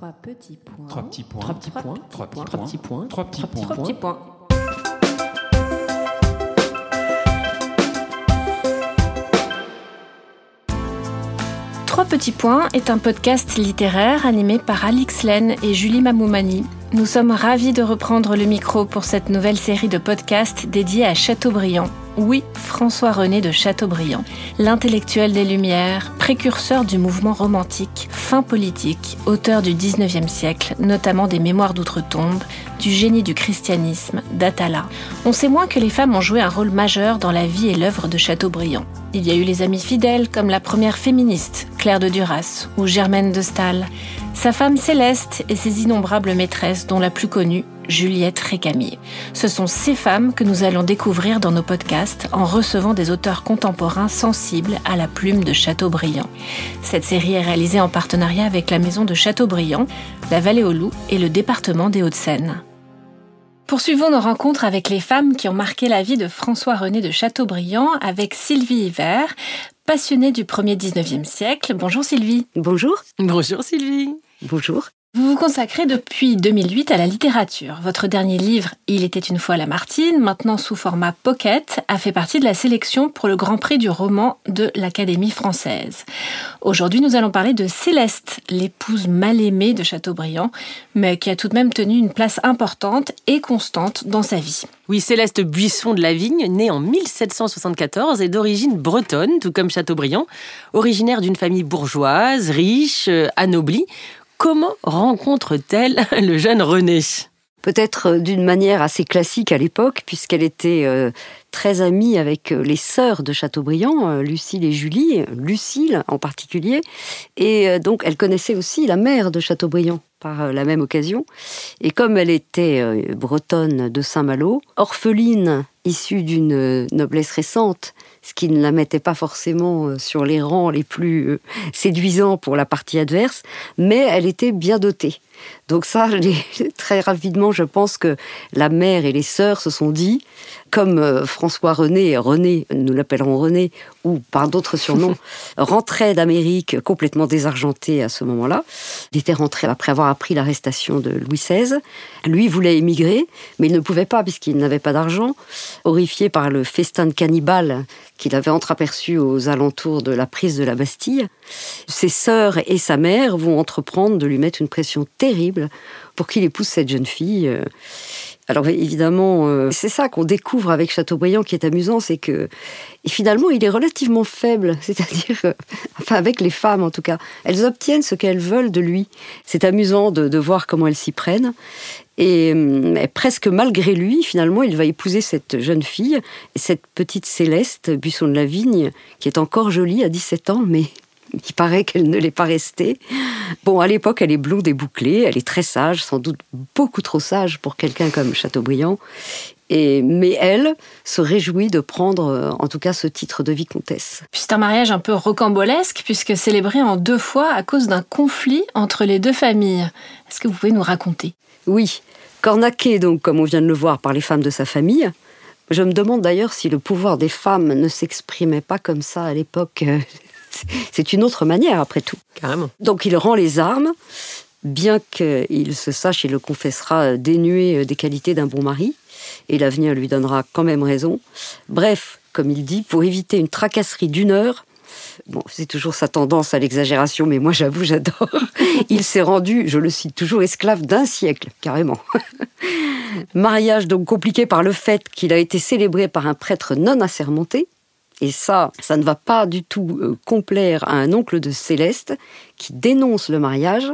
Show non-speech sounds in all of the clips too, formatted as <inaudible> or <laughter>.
Trois petits points. Trois petits points. Trois petits points. Trois petits Trois petits points. Trois petits points. Trois petits points. Trois petits points est un podcast littéraire animé par Alix Len et Julie Mamoumani. Nous sommes ravis de reprendre le micro pour cette nouvelle série de podcasts dédiée à Chateaubriand. Oui, François-René de Chateaubriand, l'intellectuel des Lumières, précurseur du mouvement romantique, fin politique, auteur du 19e siècle, notamment des Mémoires d'outre-tombe, du génie du christianisme, d'Atala. On sait moins que les femmes ont joué un rôle majeur dans la vie et l'œuvre de Chateaubriand. Il y a eu les amis fidèles comme la première féministe, Claire de Duras, ou Germaine de Staël, sa femme Céleste et ses innombrables maîtresses, dont la plus connue, Juliette Récamier. Ce sont ces femmes que nous allons découvrir dans nos podcasts en recevant des auteurs contemporains sensibles à la plume de Chateaubriand. Cette série est réalisée en partenariat avec la maison de Chateaubriand, la Vallée aux Loups et le département des Hauts-de-Seine. Poursuivons nos rencontres avec les femmes qui ont marqué la vie de François-René de Chateaubriand avec Sylvie Hiver, passionnée du premier 19e siècle. Bonjour Sylvie. Bonjour. Bonjour Sylvie. Bonjour. Vous vous consacrez depuis 2008 à la littérature. Votre dernier livre, Il était une fois Lamartine, maintenant sous format pocket, a fait partie de la sélection pour le Grand Prix du roman de l'Académie française. Aujourd'hui, nous allons parler de Céleste, l'épouse mal aimée de Chateaubriand, mais qui a tout de même tenu une place importante et constante dans sa vie. Oui, Céleste Buisson de la Vigne, née en 1774 et d'origine bretonne, tout comme Chateaubriand, originaire d'une famille bourgeoise, riche, euh, anoblie. Comment rencontre-t-elle <laughs> le jeune René? Peut-être euh, d'une manière assez classique à l'époque, puisqu'elle était euh, très amie avec euh, les sœurs de Chateaubriand, Lucille et Julie, Lucille en particulier. Et donc, elle connaissait aussi la mère de Chateaubriand par la même occasion. Et comme elle était bretonne de Saint-Malo, orpheline issue d'une noblesse récente, ce qui ne la mettait pas forcément sur les rangs les plus séduisants pour la partie adverse, mais elle était bien dotée. Donc ça, <laughs> très rapidement, je pense que la mère et les sœurs se sont dit, comme euh, François René, René, nous l'appellerons René, ou par d'autres surnoms, <laughs> rentrait d'Amérique complètement désargenté à ce moment-là. Il était rentré après avoir appris l'arrestation de Louis XVI. Lui voulait émigrer, mais il ne pouvait pas puisqu'il n'avait pas d'argent. Horrifié par le festin de cannibales qu'il avait entreaperçu aux alentours de la prise de la Bastille, ses sœurs et sa mère vont entreprendre de lui mettre une pression terrible pour qu'il épouse cette jeune fille. Alors évidemment, euh, c'est ça qu'on découvre avec Chateaubriand qui est amusant, c'est que finalement il est relativement faible, <laughs> c'est-à-dire, enfin avec les femmes en tout cas, elles obtiennent ce qu'elles veulent de lui. C'est amusant de, voir comment elles s'y prennent. Et, et, presque malgré lui, finalement, il va épouser cette jeune fille, cette petite Céleste Buisson de la Vigne, qui est encore jolie à 17 ans, mais <laughs> il paraît qu'elle ne l'est pas restée. Bon, à l'époque, elle est blonde et bouclée, elle est très sage, sans doute beaucoup trop sage pour quelqu'un comme Chateaubriand. Et, mais elle se réjouit de prendre, euh, en tout cas, ce titre de vicomtesse. C'est un mariage un peu rocambolesque, puisque célébré en deux fois à cause d'un conflit entre les deux familles. Est-ce que vous pouvez nous raconter? Oui. Cornaqué, donc, comme on vient de le voir, par les femmes de sa famille. Je me demande d'ailleurs si le pouvoir des femmes ne s'exprimait pas comme ça à l'époque <laughs> c'est une autre manière, après tout. Carrément. Donc il rend les armes, bien qu'il se sache, il le confessera, dénué des qualités d'un bon mari, et l'avenir lui donnera quand même raison. Bref, comme il dit, pour éviter une tracasserie d'une heure, Bon, c'est toujours sa tendance à l'exagération, mais moi j'avoue, j'adore. <laughs> Il s'est rendu, je le cite toujours, esclave d'un siècle, carrément. <laughs> Mariage donc compliqué par le fait qu'il a été célébré par un prêtre non assermenté, et ça, ça ne va pas du tout euh, complaire à un oncle de Céleste qui dénonce le mariage.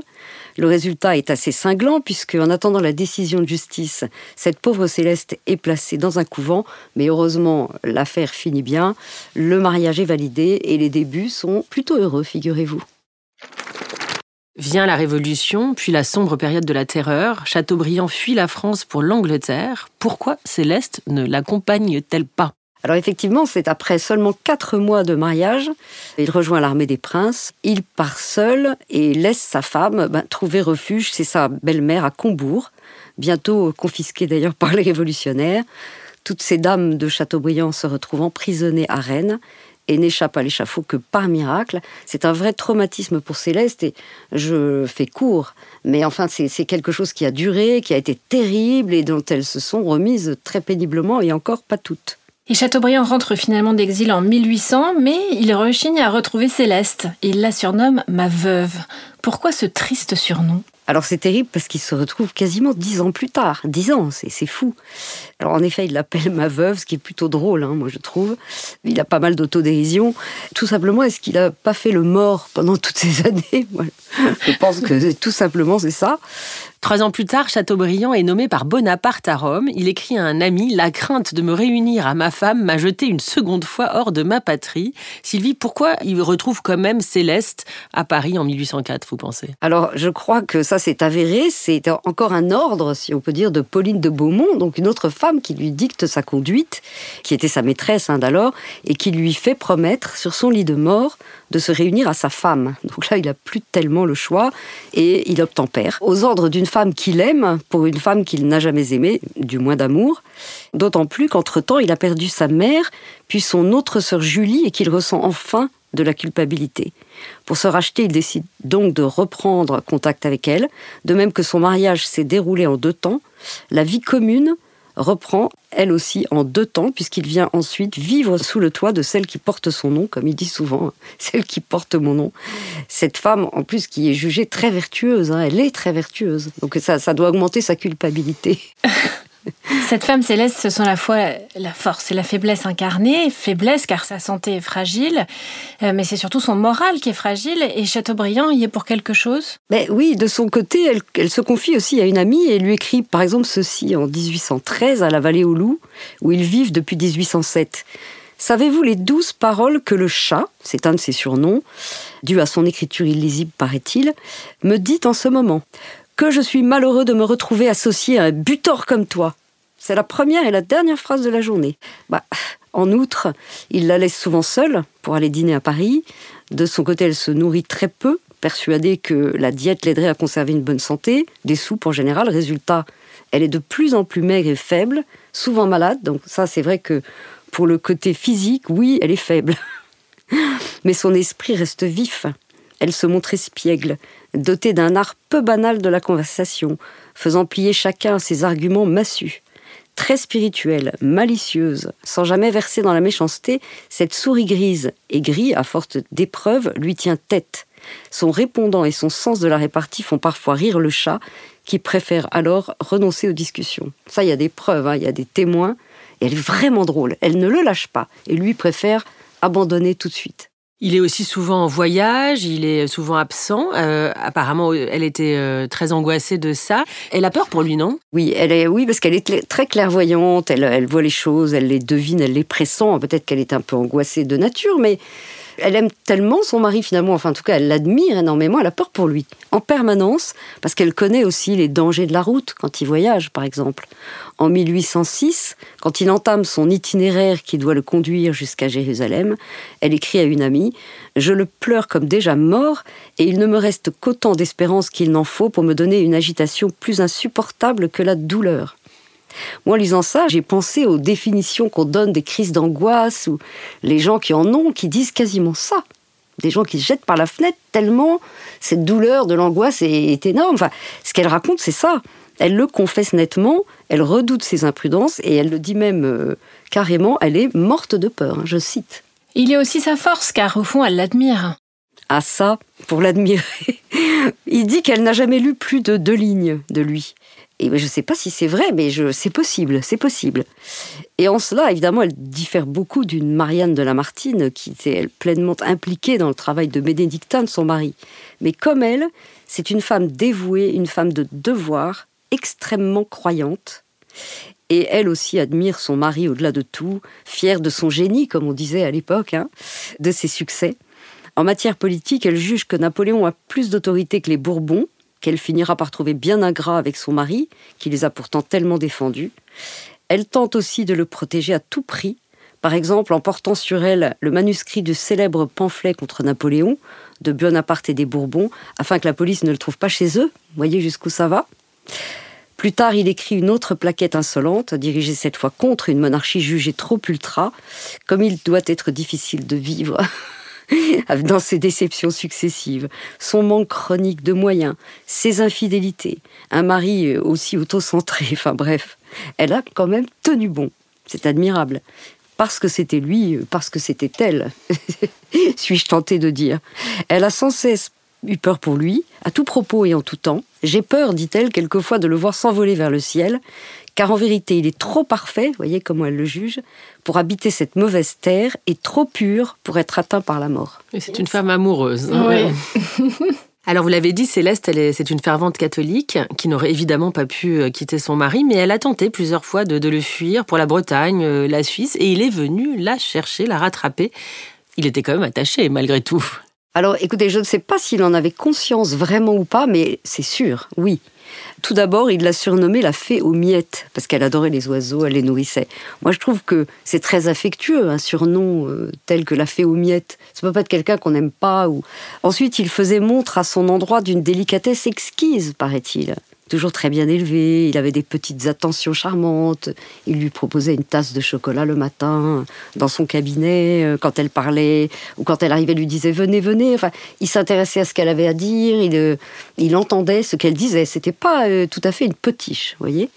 Le résultat est assez cinglant puisque, en attendant la décision de justice, cette pauvre Céleste est placée dans un couvent. Mais heureusement, l'affaire finit bien. Le mariage est validé et les débuts sont plutôt heureux, figurez-vous. Vient la Révolution, puis la sombre période de la Terreur. Chateaubriand fuit la France pour l'Angleterre. Pourquoi Céleste ne l'accompagne-t-elle pas? Alors effectivement, c'est après seulement quatre mois de mariage, il rejoint l'armée des princes, il part seul et laisse sa femme ben, trouver refuge chez sa belle-mère à Combourg, bientôt confisquée d'ailleurs par les révolutionnaires. Toutes ces dames de Chateaubriand se retrouvent emprisonnées à Rennes et n'échappe à l'échafaud que par miracle. C'est un vrai traumatisme pour Céleste et je fais court, mais enfin c'est quelque chose qui a duré, qui a été terrible et dont elles se sont remises très péniblement et encore pas toutes. Et Chateaubriand rentre finalement d'exil en 1800, mais il rechigne à retrouver Céleste. Il la surnomme ma veuve. Pourquoi ce triste surnom? Alors c'est terrible parce qu'il se retrouve quasiment dix ans plus tard. Dix ans, c'est fou. Alors en effet, il l'appelle ma veuve, ce qui est plutôt drôle, hein, moi je trouve. Il a pas mal d'autodérision. Tout simplement, est-ce qu'il n'a pas fait le mort pendant toutes ces <laughs> années? Je pense que tout simplement c'est ça. Trois ans plus tard, Chateaubriand est nommé par Bonaparte à Rome. Il écrit à un ami La crainte de me réunir à ma femme m'a jeté une seconde fois hors de ma patrie. Sylvie, pourquoi il retrouve quand même Céleste à Paris en 1804, vous pensez? Alors, je crois que ça c'est avéré. C'est encore un ordre, si on peut dire, de Pauline de Beaumont, donc une autre femme qui lui dicte sa conduite, qui était sa maîtresse hein, d'alors, et qui lui fait promettre sur son lit de mort de se réunir à sa femme. Donc là, il a plus tellement le choix et il obtempère. Aux ordres d'une femme qu'il aime pour une femme qu'il n'a jamais aimée, du moins d'amour. D'autant plus qu'entre-temps, il a perdu sa mère, puis son autre sœur Julie, et qu'il ressent enfin de la culpabilité. Pour se racheter, il décide donc de reprendre contact avec elle, de même que son mariage s'est déroulé en deux temps. La vie commune reprend elle aussi en deux temps, puisqu'il vient ensuite vivre sous le toit de celle qui porte son nom, comme il dit souvent, <laughs> celle qui porte mon nom. Cette femme, en plus, qui est jugée très vertueuse, hein, elle est très vertueuse. Donc ça, ça doit augmenter sa culpabilité. <laughs> Cette femme céleste, ce sont la fois la force et la faiblesse incarnée. Faiblesse car sa santé est fragile, euh, mais c'est surtout son moral qui est fragile. Et Chateaubriand y est pour quelque chose? Mais Oui, de son côté, elle, elle, se confie aussi à une amie et lui écrit par exemple ceci en 1813 à la Vallée aux Loups, où ils vivent depuis 1807. Savez-vous les douze paroles que le chat, c'est un de ses surnoms, dû à son écriture illisible paraît-il, me dit en ce moment? Que je suis malheureux de me retrouver associé à un butor comme toi. C'est la première et la dernière phrase de la journée. Bah, en outre, il la laisse souvent seule pour aller dîner à Paris. De son côté, elle se nourrit très peu, persuadée que la diète l'aiderait à conserver une bonne santé, des soupes en général. Résultat, elle est de plus en plus maigre et faible, souvent malade. Donc ça, c'est vrai que pour le côté physique, oui, elle est faible. <laughs> Mais son esprit reste vif. Elle se montre espiègle, dotée d'un art peu banal de la conversation, faisant plier chacun ses arguments massus. Très spirituelle, malicieuse, sans jamais verser dans la méchanceté, cette souris grise et gris, à force d'épreuves, lui tient tête. Son répondant et son sens de la répartie font parfois rire le chat, qui préfère alors renoncer aux discussions. Ça, il y a des preuves, hein, il y a des témoins, et elle est vraiment drôle. Elle ne le lâche pas, et lui préfère abandonner tout de suite. Il est aussi souvent en voyage, il est souvent absent. Euh, apparemment, elle était euh, très angoissée de ça. Elle a peur pour lui, non? Oui, elle est, oui, parce qu'elle est très clairvoyante. Elle, elle voit les choses, elle les devine, elle les pressent. Peut-être qu'elle est un peu angoissée de nature, mais elle aime tellement son mari finalement, enfin en tout cas elle l'admire énormément, elle a peur pour lui, en permanence, parce qu'elle connaît aussi les dangers de la route quand il voyage par exemple. En 1806, quand il entame son itinéraire qui doit le conduire jusqu'à Jérusalem, elle écrit à une amie Je le pleure comme déjà mort, et il ne me reste qu'autant d'espérance qu'il n'en faut pour me donner une agitation plus insupportable que la douleur. Moi, en lisant ça, j'ai pensé aux définitions qu'on donne des crises d'angoisse ou les gens qui en ont, qui disent quasiment ça. Des gens qui se jettent par la fenêtre tellement cette douleur de l'angoisse est, énorme. Enfin, ce qu'elle raconte, c'est ça. Elle le confesse nettement, elle redoute ses imprudences et elle le dit même euh, carrément, elle est morte de peur, hein, je cite. Il y a aussi sa force, car au fond, elle l'admire. Ah ça, pour l'admirer. <laughs> Il dit qu'elle n'a jamais lu plus de deux lignes de lui. Et je ne sais pas si c'est vrai, mais c'est possible, c'est possible. Et en cela, évidemment, elle diffère beaucoup d'une Marianne de Lamartine, qui était pleinement impliquée dans le travail de Bénédictin, de son mari. Mais comme elle, c'est une femme dévouée, une femme de devoir, extrêmement croyante. Et elle aussi admire son mari au-delà de tout, fière de son génie, comme on disait à l'époque, hein, de ses succès. En matière politique, elle juge que Napoléon a plus d'autorité que les Bourbons, qu'elle finira par trouver bien ingrat avec son mari, qui les a pourtant tellement défendus. Elle tente aussi de le protéger à tout prix, par exemple en portant sur elle le manuscrit du célèbre pamphlet contre Napoléon, de Bonaparte et des Bourbons, afin que la police ne le trouve pas chez eux. Voyez jusqu'où ça va? Plus tard, il écrit une autre plaquette insolente, dirigée cette fois contre une monarchie jugée trop ultra, comme il doit être difficile de vivre <laughs> <laughs> dans ses déceptions successives, son manque chronique de moyens, ses infidélités, un mari aussi autocentré, <laughs> enfin bref, elle a quand même tenu bon. C'est admirable. Parce que c'était lui, parce que c'était elle, <laughs> suis-je tentée de dire. Elle a sans cesse eu peur pour lui, à tout propos et en tout temps. J'ai peur, dit-elle, quelquefois de le voir s'envoler vers le ciel, car en vérité il est trop parfait, voyez comment elle le juge, pour habiter cette mauvaise terre et trop pur pour être atteint par la mort. c'est une femme amoureuse. Hein. Oui. <laughs> Alors vous l'avez dit, Céleste, c'est une fervente catholique qui n'aurait évidemment pas pu euh, quitter son mari, mais elle a tenté plusieurs fois de, de le fuir pour la Bretagne, euh, la Suisse, et il est venu la chercher, la rattraper. Il était quand même attaché malgré tout. Alors écoutez, je ne sais pas s'il en avait conscience vraiment ou pas, mais c'est sûr, oui. Tout d'abord, il l'a surnommée la fée aux miettes, parce qu'elle adorait les oiseaux, elle les nourrissait. Moi, je trouve que c'est très affectueux, un surnom euh, tel que la fée aux miettes. Ça peut pas être quelqu'un qu'on n'aime pas. Ou... Ensuite, il faisait montre à son endroit d'une délicatesse exquise, paraît-il toujours très bien élevé, il avait des petites attentions charmantes, il lui proposait une tasse de chocolat le matin dans son cabinet euh, quand elle parlait, ou quand elle arrivait, il lui disait venez, venez. Enfin, il s'intéressait à ce qu'elle avait à dire, il, euh, il entendait ce qu'elle disait. C'était pas euh, tout à fait une potiche, voyez.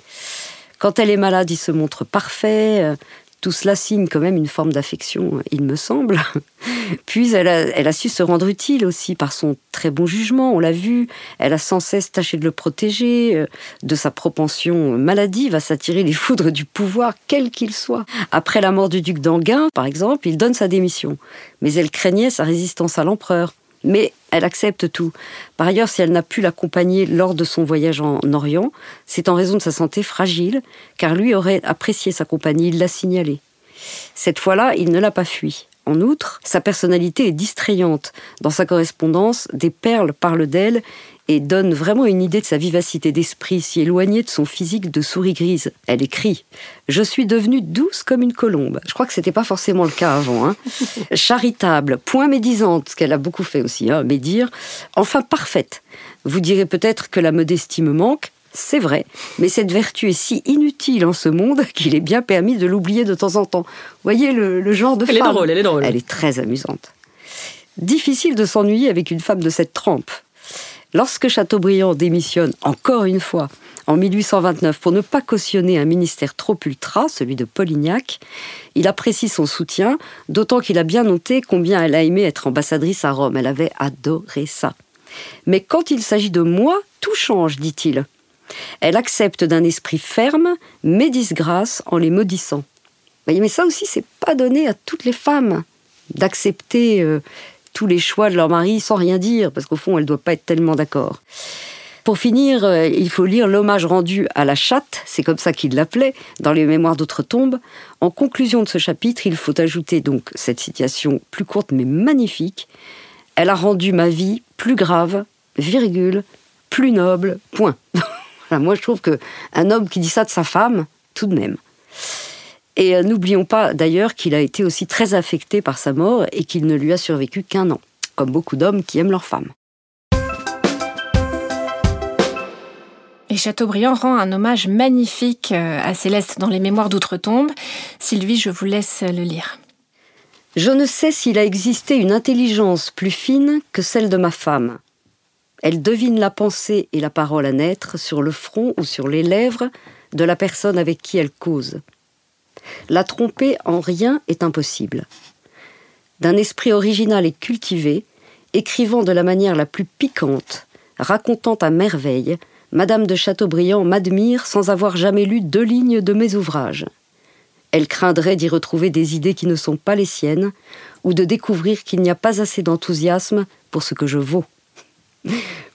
Quand elle est malade, il se montre parfait. Tout cela signe quand même une forme d'affection, il me semble. <laughs> Puis elle a, su se rendre utile aussi par son très bon jugement, on l'a vu. Elle a sans cesse tâché de le protéger euh, de sa propension maladive à s'attirer les <laughs> foudres du pouvoir, quel qu'il soit. Après la mort du duc d'Anguin, par exemple, il donne sa démission. Mais elle craignait sa résistance à l'empereur. Mais elle accepte tout. Par ailleurs, si elle n'a pu l'accompagner lors de son voyage en Orient, c'est en raison de sa santé fragile, car lui aurait apprécié sa compagnie, il l'a signalé. Cette fois-là, il ne l'a pas fui. En outre, sa personnalité est distrayante. Dans sa correspondance, des perles parlent d'elle et donnent vraiment une idée de sa vivacité d'esprit, si éloignée de son physique de souris grise. Elle écrit Je suis devenue douce comme une colombe. Je crois que ce n'était pas forcément le cas avant. Hein. <laughs> Charitable, point médisante, ce qu'elle a beaucoup fait aussi, hein, médire. Enfin parfaite. Vous direz peut-être que la modestie me manque, c'est vrai, mais cette vertu est si inutile en ce monde <laughs> qu'il est bien permis de l'oublier de temps en temps. Voyez le, genre de elle femme. Elle est drôle, elle est drôle. Elle est très amusante. Difficile de s'ennuyer avec une femme de cette trempe. Lorsque Chateaubriand démissionne encore une fois en 1829 pour ne pas cautionner un ministère trop ultra, celui de Polignac, il apprécie son soutien, d'autant qu'il a bien noté combien elle a aimé être ambassadrice à Rome. Elle avait adoré ça. Mais quand il s'agit de moi, tout change, dit-il. Elle accepte d'un esprit ferme mes disgrâces en les maudissant. Mais ça aussi, c'est pas donné à toutes les femmes d'accepter euh, tous les choix de leur mari sans rien dire, parce qu'au fond, elles ne doivent pas être tellement d'accord. Pour finir, euh, il faut lire l'hommage rendu à la chatte, c'est comme ça qu'il l'appelait, dans les Mémoires d'outre-tombe. En conclusion de ce chapitre, il faut ajouter donc cette citation plus courte mais magnifique. Elle a rendu ma vie plus grave, virgule, plus noble, point. <laughs> moi, je trouve que un homme qui dit ça de sa femme, tout de même. Et euh, n'oublions pas d'ailleurs qu'il a été aussi très affecté par sa mort et qu'il ne lui a survécu qu'un an, comme beaucoup d'hommes qui aiment leur femme. Et Chateaubriand rend un hommage magnifique euh, à Céleste dans les Mémoires d'outre-tombe. Sylvie, je vous laisse le lire. Je ne sais s'il a existé une intelligence plus fine que celle de ma femme. Elle devine la pensée et la parole à naître sur le front ou sur les lèvres de la personne avec qui elle cause. La tromper en rien est impossible. D'un esprit original et cultivé, écrivant de la manière la plus piquante, racontant à merveille, Madame de Chateaubriand m'admire sans avoir jamais lu deux lignes de mes ouvrages. Elle craindrait d'y retrouver des idées qui ne sont pas les siennes, ou de découvrir qu'il n'y a pas assez d'enthousiasme pour ce que je vaux.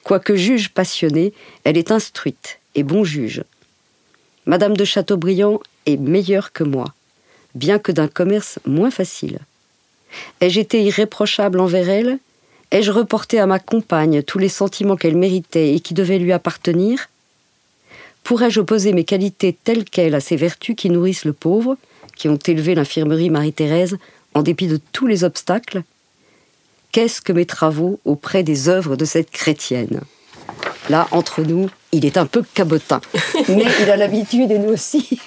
Quoique juge passionnée, elle est instruite et bon juge. Madame de Chateaubriand est meilleure que moi, bien que d'un commerce moins facile. Ai-je été irréprochable envers elle? Ai-je reporté à ma compagne tous les sentiments qu'elle méritait et qui devaient lui appartenir? Pourrais-je opposer mes qualités telles quelles à ces vertus qui nourrissent le pauvre, qui ont élevé l'infirmerie Marie-Thérèse en dépit de tous les obstacles? Qu'est-ce que mes travaux auprès des œuvres de cette chrétienne? Là, entre nous, Il est un peu cabotin, <laughs> mais il a l'habitude et nous aussi.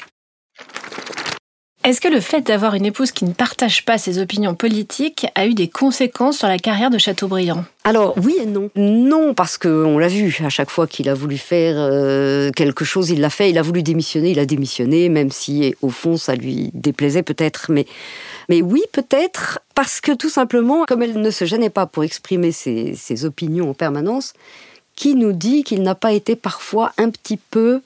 Est-ce que le fait d'avoir une épouse qui ne partage pas ses opinions politiques a eu des conséquences sur la carrière de Chateaubriand? Alors oui et non. Non, parce qu'on l'a vu, à chaque fois qu'il a voulu faire euh, quelque chose, il l'a fait, il a voulu démissionner, il a démissionné, même si au fond ça lui déplaisait peut-être. Mais, oui, peut-être, parce que tout simplement, comme elle ne se gênait pas pour exprimer ses opinions en permanence, qui nous dit qu'il n'a pas été parfois un petit peu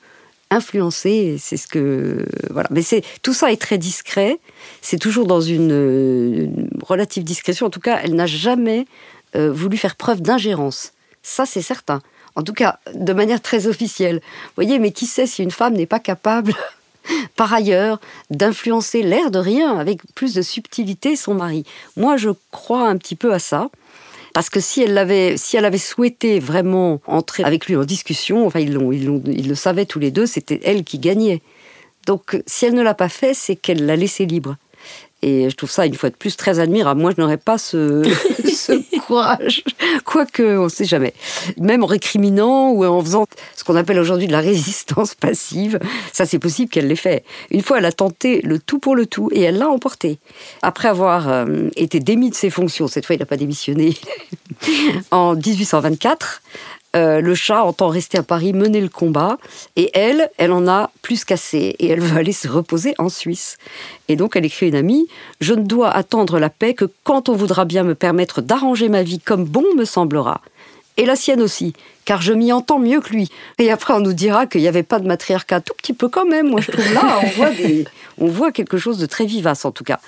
influencé. C'est ce que voilà. Mais c'est tout ça est très discret. C'est toujours dans une, relative discrétion. En tout cas, elle n'a jamais euh, voulu faire preuve d'ingérence. Ça, c'est certain. En tout cas, de manière très officielle. Vous voyez, mais qui sait si une femme n'est pas capable, <laughs> par ailleurs, d'influencer l'air de rien avec plus de subtilité son mari? Moi, je crois un petit peu à ça. Parce que si elle avait, si elle avait souhaité vraiment entrer avec lui en discussion, enfin ils, ils, ils le savaient tous les deux, c'était elle qui gagnait. Donc si elle ne l'a pas fait, c'est qu'elle l'a laissé libre. Et je trouve ça, une fois de plus, très admirable. Moi, je n'aurais pas ce, <laughs> courage. Quoique, on ne sait jamais. Même en récriminant ou en faisant ce qu'on appelle aujourd'hui de la résistance passive, ça, c'est possible qu'elle l'ait fait. Une fois, elle a tenté le tout pour le tout et elle l'a emporté. Après avoir euh, été démis de ses fonctions, cette fois, il n'a pas démissionné, <laughs> en 1824, euh, le chat entend rester à Paris, mener le combat, et elle, elle en a plus cassé, et elle veut aller se reposer en Suisse. Et donc elle écrit une amie, Je ne dois attendre la paix que quand on voudra bien me permettre d'arranger ma vie comme bon me semblera. Et la sienne aussi, car je m'y entends mieux que lui. Et après, on nous dira qu'il n'y avait pas de matriarcat, tout petit peu quand même. Moi, je trouve là, on voit, on voit quelque chose de très vivace, en tout cas.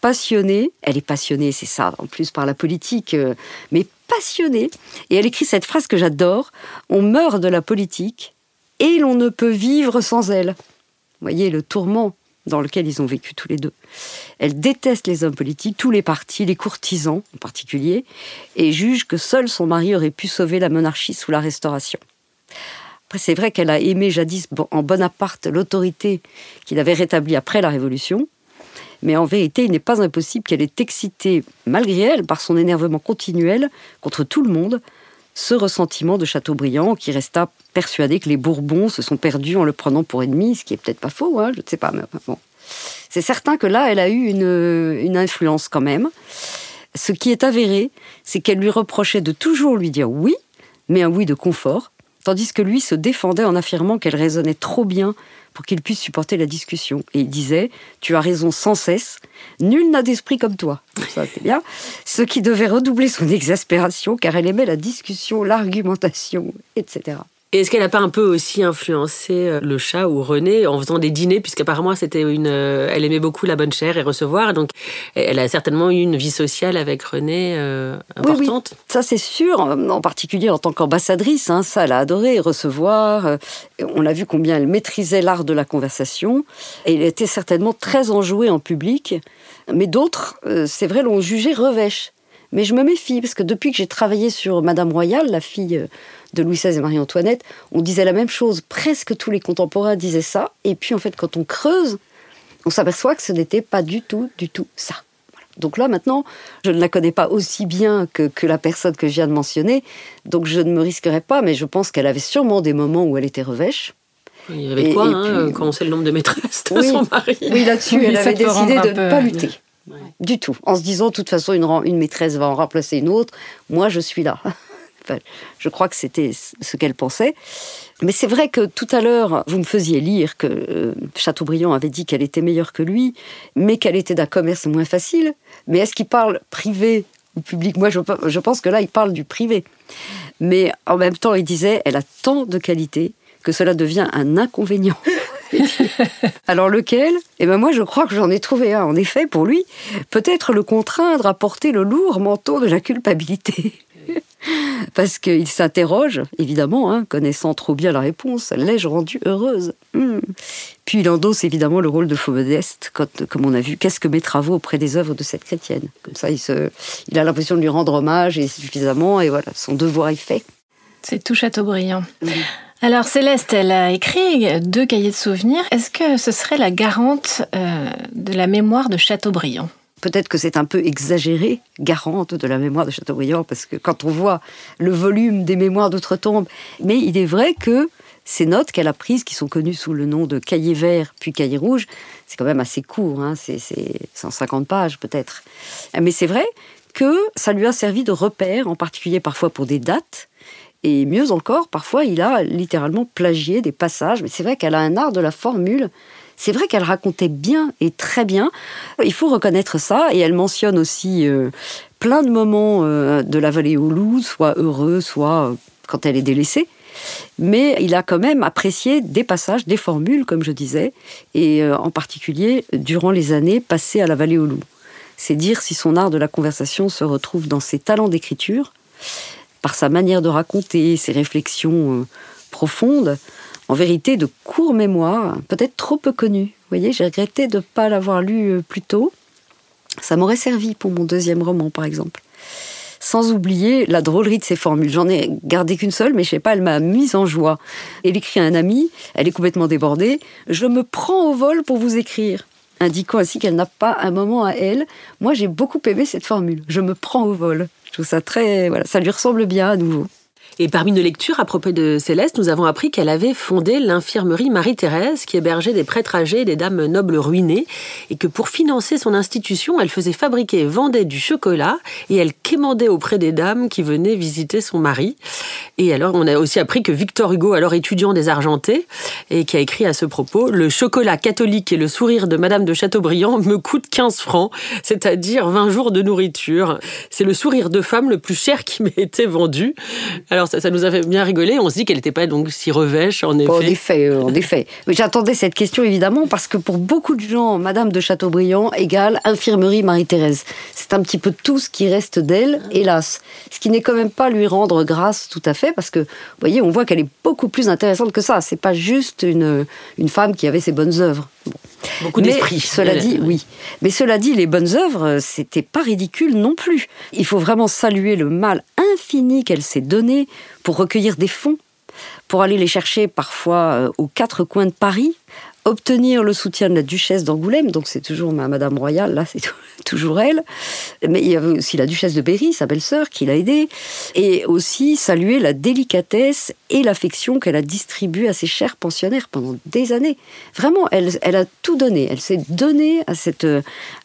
Passionnée, elle est passionnée, c'est ça, en plus par la politique, euh, mais passionnée. Et elle écrit cette phrase que j'adore On meurt de la politique et l'on ne peut vivre sans elle. Vous voyez le tourment dans lequel ils ont vécu tous les deux. Elle déteste les hommes politiques, tous les partis, les courtisans en particulier, et juge que seul son mari aurait pu sauver la monarchie sous la Restauration. Après, c'est vrai qu'elle a aimé jadis en Bonaparte l'autorité qu'il avait rétablie après la Révolution, mais en vérité, il n'est pas impossible qu'elle ait excité, malgré elle, par son énervement continuel contre tout le monde, ce ressentiment de Chateaubriand qui resta persuadé que les Bourbons se sont perdus en le prenant pour ennemi, ce qui est peut-être pas faux, hein, je ne sais pas. Mais bon. C'est certain que là, elle a eu une, une influence quand même. Ce qui est avéré, c'est qu'elle lui reprochait de toujours lui dire oui, mais un oui de confort, tandis que lui se défendait en affirmant qu'elle raisonnait trop bien pour qu'il puisse supporter la discussion. Et il disait Tu as raison sans cesse, nul n'a d'esprit comme toi. Ça, c'est bien. Ce qui devait redoubler son exaspération, car elle aimait la discussion, l'argumentation, etc. Et est-ce qu'elle n'a pas un peu aussi influencé euh, le chat ou René en faisant des dîners, puisqu'apparemment c'était une, euh, elle aimait beaucoup la bonne chair et recevoir, donc elle a certainement eu une vie sociale avec René euh, importante. Oui, ça c'est sûr, en particulier en tant qu'ambassadrice, hein, ça elle a adoré recevoir. On a vu combien elle maîtrisait l'art de la conversation et elle était certainement très enjouée en public. Mais d'autres, c'est vrai, l'ont jugée revêche. Mais je me méfie parce que depuis que j'ai travaillé sur Madame Royale, la fille de Louis XVI et Marie-Antoinette, on disait la même chose. Presque tous les contemporains disaient ça. Et puis, en fait, quand on creuse, on s'aperçoit que ce n'était pas du tout, du tout ça. Donc là, maintenant, je ne la connais pas aussi bien que, la personne que je viens de mentionner, donc je ne me risquerai pas, mais je pense qu'elle avait sûrement des moments où elle était revêche. Il y avait quoi, hein, quand on sait le nombre de maîtresses de son mari Oui, là-dessus, elle avait décidé de ne pas lutter. Du tout. En se disant, de toute façon, une, maîtresse va en remplacer une autre. Moi, je suis là <laughs> je crois que c'était ce qu'elle pensait. Mais c'est vrai que tout à l'heure, vous me faisiez lire que euh, Chateaubriand avait dit qu'elle était meilleure que lui, mais qu'elle était d'un commerce moins facile. Mais est-ce qu'il parle privé ou public? Moi, je, je pense que là, il parle du privé. Mais en même temps, il disait, elle a tant de qualités que cela devient un inconvénient. <laughs> Alors lequel? Eh ben moi je crois que j'en ai trouvé un en effet pour lui. Peut-être le contraindre à porter le lourd manteau de la culpabilité. <laughs> Parce qu'il s'interroge, évidemment, hein, connaissant trop bien la réponse, l'ai-je rendue heureuse? Hmm. Puis il endosse évidemment le rôle de faux modeste, comme on a vu, qu'est-ce que mes travaux auprès des œuvres de cette chrétienne? Comme ça, il, se, il a l'impression de lui rendre hommage et suffisamment, et voilà, son devoir est fait. C'est tout Chateaubriand. Alors Céleste, elle a écrit deux cahiers de souvenirs. Est-ce que ce serait la garante euh, de la mémoire de Chateaubriand? Peut-être que c'est un peu exagéré, garante de la mémoire de Chateaubriand, parce que quand on voit le volume des mémoires d'outre-tombe, mais il est vrai que ces notes qu'elle a prises, qui sont connues sous le nom de cahier vert puis cahier rouge, c'est quand même assez court, hein, c'est 150 pages peut-être. Mais c'est vrai que ça lui a servi de repère, en particulier parfois pour des dates. Et mieux encore, parfois il a littéralement plagié des passages, mais c'est vrai qu'elle a un art de la formule. C'est vrai qu'elle racontait bien et très bien. Il faut reconnaître ça. Et elle mentionne aussi euh, plein de moments euh, de la vallée au loup, soit heureux, soit euh, quand elle est délaissée. Mais il a quand même apprécié des passages, des formules, comme je disais, et en particulier durant les années passées à la vallée au loup. C'est dire si son art de la conversation se retrouve dans ses talents d'écriture, par sa manière de raconter, ses réflexions profondes, en vérité de courts mémoires, peut-être trop peu connus. Vous voyez, j'ai regretté de ne pas l'avoir lu plus tôt. Ça m'aurait servi pour mon deuxième roman, par exemple. Sans oublier la drôlerie de ses formules. J'en ai gardé qu'une seule, mais je sais pas, elle m'a mise en joie. Elle écrit à un ami, elle est complètement débordée. Je me prends au vol pour vous écrire indiquant ainsi qu'elle n'a pas un moment à elle. Moi, j'ai beaucoup aimé cette formule. Je me prends au vol. Trouve ça très, voilà, ça lui ressemble bien à nouveau. Et parmi nos lectures à propos de Céleste, nous avons appris qu'elle avait fondé l'infirmerie Marie-Thérèse qui hébergeait des prêtres âgés et des dames nobles ruinées et que pour financer son institution, elle faisait fabriquer et vendait du chocolat et elle quémandait auprès des dames qui venaient visiter son mari. Et alors, on a aussi appris que Victor Hugo, alors étudiant des Argentés, et qui a écrit à ce propos, le chocolat catholique et le sourire de Madame de Chateaubriand me coûtent 15 francs, c'est-à-dire 20 jours de nourriture. C'est le sourire de femme le plus cher qui m'ait été vendu. Ça, nous a fait bien rigoler. On se dit qu'elle n'était pas donc si revêche, en effet. En effet, euh, en effet. J'attendais cette question, évidemment, parce que pour beaucoup de gens, Madame de Chateaubriand égale infirmerie Marie-Thérèse. C'est un petit peu tout ce qui reste d'elle, hélas. Ce qui n'est quand même pas lui rendre grâce tout à fait, parce que, vous voyez, on voit qu'elle est beaucoup plus intéressante que ça. C'est pas juste une, une femme qui avait ses bonnes œuvres. Beaucoup d'esprit. Cela dit, oui. Mais cela dit, les bonnes œuvres, c'était pas ridicule non plus. Il faut vraiment saluer le mal infini qu'elle s'est donné pour recueillir des fonds, pour aller les chercher parfois euh, aux quatre coins de Paris, obtenir le soutien de la duchesse d'Angoulême, donc c'est toujours ma Madame Royale, là c'est <laughs> toujours elle, mais il y avait aussi la duchesse de Berry, sa belle-sœur, qui l'a aidée, et aussi saluer la délicatesse et l'affection qu'elle a distribuée à ses chers pensionnaires pendant des années. Vraiment, elle, elle a tout donné, elle s'est donnée à cette,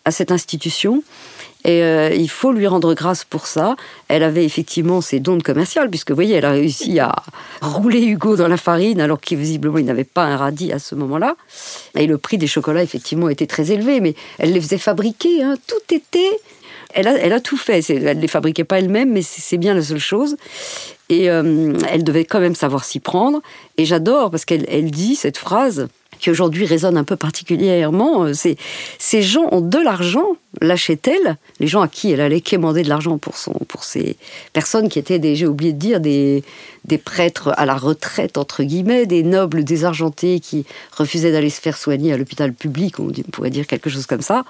à cette institution, et euh, il faut lui rendre grâce pour ça. Elle avait effectivement ses dons de commercial, puisque vous voyez, elle a réussi à rouler Hugo dans la farine, alors qu'il visiblement il n'avait pas un radis à ce moment-là. Et le prix des chocolats, effectivement, était très élevé, mais elle les faisait fabriquer. Hein. Tout était elle a, tout fait. Elle ne les fabriquait pas elle-même, mais c'est bien la seule chose. Et euh, elle devait quand même savoir s'y prendre. Et j'adore parce qu'elle elle dit cette phrase qui aujourd'hui résonne un peu particulièrement, euh, ces gens ont de l'argent, lâchait-elle, les gens à qui elle allait quémander de l'argent pour, pour ces personnes qui étaient, des, j'ai oublié de dire, des, des prêtres à la retraite, entre guillemets, des nobles désargentés qui refusaient d'aller se faire soigner à l'hôpital public, on pourrait dire quelque chose comme ça.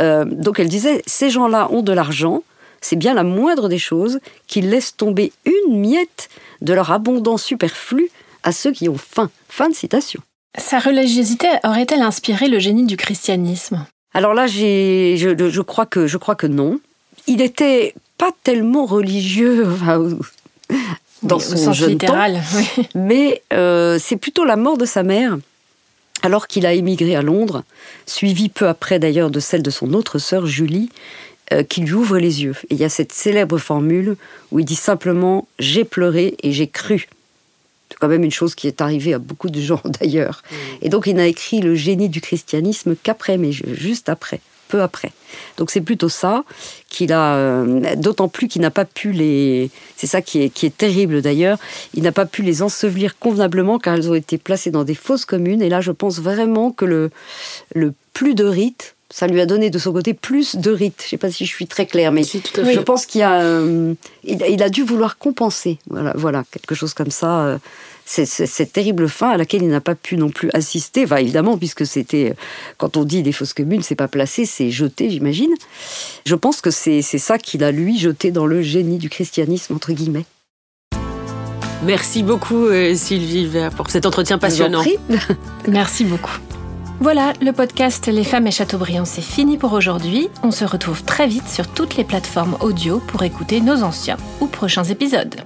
Euh, donc elle disait, ces gens-là ont de l'argent, c'est bien la moindre des choses qu'ils laissent tomber une miette de leur abondance superflu à ceux qui ont faim. Fin de citation. Sa religiosité aurait-elle inspiré le génie du christianisme? Alors là, je, je, crois que, je crois que non. Il n'était pas tellement religieux <laughs> dans son sens jeune littéral, mais euh, c'est plutôt la mort de sa mère, alors qu'il a émigré à Londres, suivi peu après d'ailleurs de celle de son autre sœur Julie, euh, qui lui ouvre les yeux. Et il y a cette célèbre formule où il dit simplement J'ai pleuré et j'ai cru. Quand même une chose qui est arrivée à beaucoup de gens <laughs> d'ailleurs. Mm. Et donc il n'a écrit le génie du christianisme qu'après, mais juste après, peu après. Donc c'est plutôt ça qu'il a, euh, d'autant plus qu'il n'a pas pu les, c'est ça qui est, qui est terrible d'ailleurs, il n'a pas pu les ensevelir convenablement car elles ont été placées dans des fosses communes. Et là je pense vraiment que le, le plus de rites, ça lui a donné de son côté plus de rites. Je ne sais pas si je suis très claire, mais je pense qu'il a, euh, il, a dû vouloir compenser. Voilà, voilà quelque chose comme ça. Euh, cette terrible fin à laquelle il n'a pas pu non plus assister. Enfin, évidemment, puisque c'était, quand on dit des fausses communes, c'est pas placé, c'est jeté, j'imagine. Je pense que c'est ça qu'il a, lui, jeté dans le génie du christianisme, entre guillemets. Merci beaucoup, euh, Sylvie Vert, pour cet entretien passionnant. Merci beaucoup. Voilà, le podcast Les femmes et Chateaubriand, c'est fini pour aujourd'hui. On se retrouve très vite sur toutes les plateformes audio pour écouter nos anciens ou prochains épisodes.